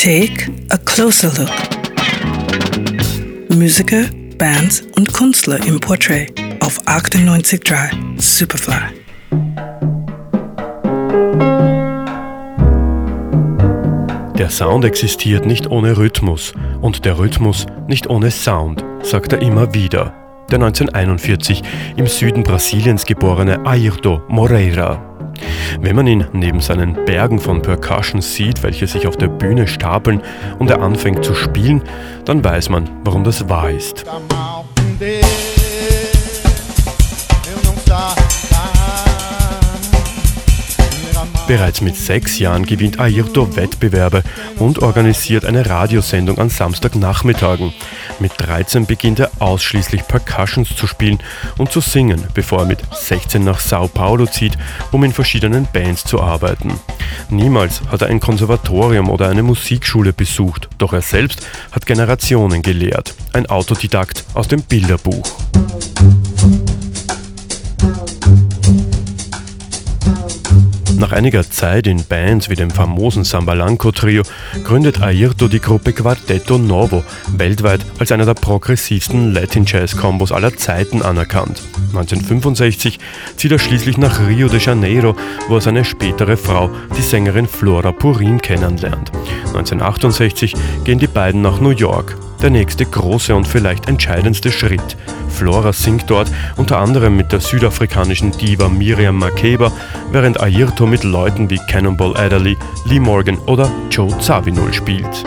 Take a closer look. Musiker, Bands und Künstler im Portrait auf 98.3 Superfly. Der Sound existiert nicht ohne Rhythmus und der Rhythmus nicht ohne Sound, sagt er immer wieder. Der 1941 im Süden Brasiliens geborene Ayrton Moreira. Wenn man ihn neben seinen Bergen von Percussion sieht, welche sich auf der Bühne stapeln und er anfängt zu spielen, dann weiß man, warum das wahr ist. Bereits mit sechs Jahren gewinnt Ayrto Wettbewerbe und organisiert eine Radiosendung an Samstagnachmittagen. Mit 13 beginnt er ausschließlich Percussions zu spielen und zu singen, bevor er mit 16 nach Sao Paulo zieht, um in verschiedenen Bands zu arbeiten. Niemals hat er ein Konservatorium oder eine Musikschule besucht, doch er selbst hat Generationen gelehrt. Ein Autodidakt aus dem Bilderbuch. Nach einiger Zeit in Bands wie dem famosen Sambalanco Trio gründet Ayrto die Gruppe Quartetto Novo, weltweit als einer der progressivsten Latin Jazz Combos aller Zeiten anerkannt. 1965 zieht er schließlich nach Rio de Janeiro, wo er seine spätere Frau, die Sängerin Flora Purin, kennenlernt. 1968 gehen die beiden nach New York der nächste große und vielleicht entscheidendste Schritt. Flora singt dort unter anderem mit der südafrikanischen Diva Miriam Makeba, während Ayrto mit Leuten wie Cannonball Adderley, Lee Morgan oder Joe Zawinul spielt.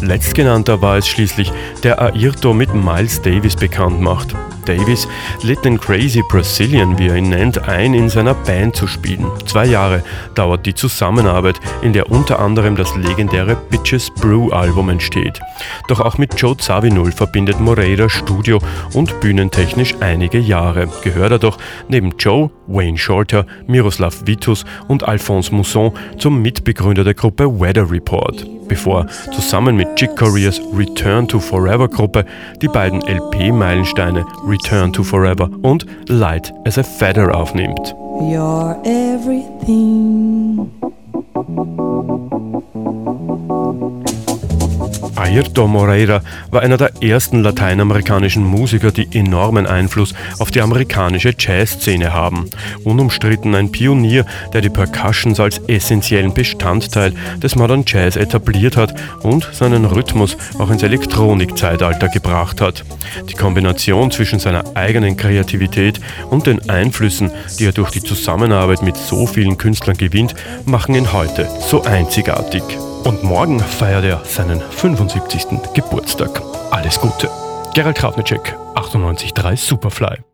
Letztgenannter war es schließlich, der Ayrto mit Miles Davis bekannt macht. Davis lädt den Crazy Brazilian, wie er ihn nennt, ein, in seiner Band zu spielen. Zwei Jahre dauert die Zusammenarbeit, in der unter anderem das legendäre Bitches Brew Album entsteht. Doch auch mit Joe Zawinul verbindet Moreira Studio und bühnentechnisch einige Jahre. Gehört er doch neben Joe, Wayne Shorter, Miroslav Vitus und Alphonse Mousson zum Mitbegründer der Gruppe Weather Report bevor zusammen mit Chick Coreas Return to Forever Gruppe die beiden LP-Meilensteine Return to Forever und Light as a Feather aufnimmt. You're everything. Ayrton Moreira war einer der ersten lateinamerikanischen Musiker, die enormen Einfluss auf die amerikanische Jazzszene haben. Unumstritten ein Pionier, der die Percussions als essentiellen Bestandteil des Modern Jazz etabliert hat und seinen Rhythmus auch ins Elektronikzeitalter gebracht hat. Die Kombination zwischen seiner eigenen Kreativität und den Einflüssen, die er durch die Zusammenarbeit mit so vielen Künstlern gewinnt, machen ihn heute so einzigartig. Und morgen feiert er seinen 75. Geburtstag. Alles Gute. Gerald Krafnicek, 98.3 Superfly.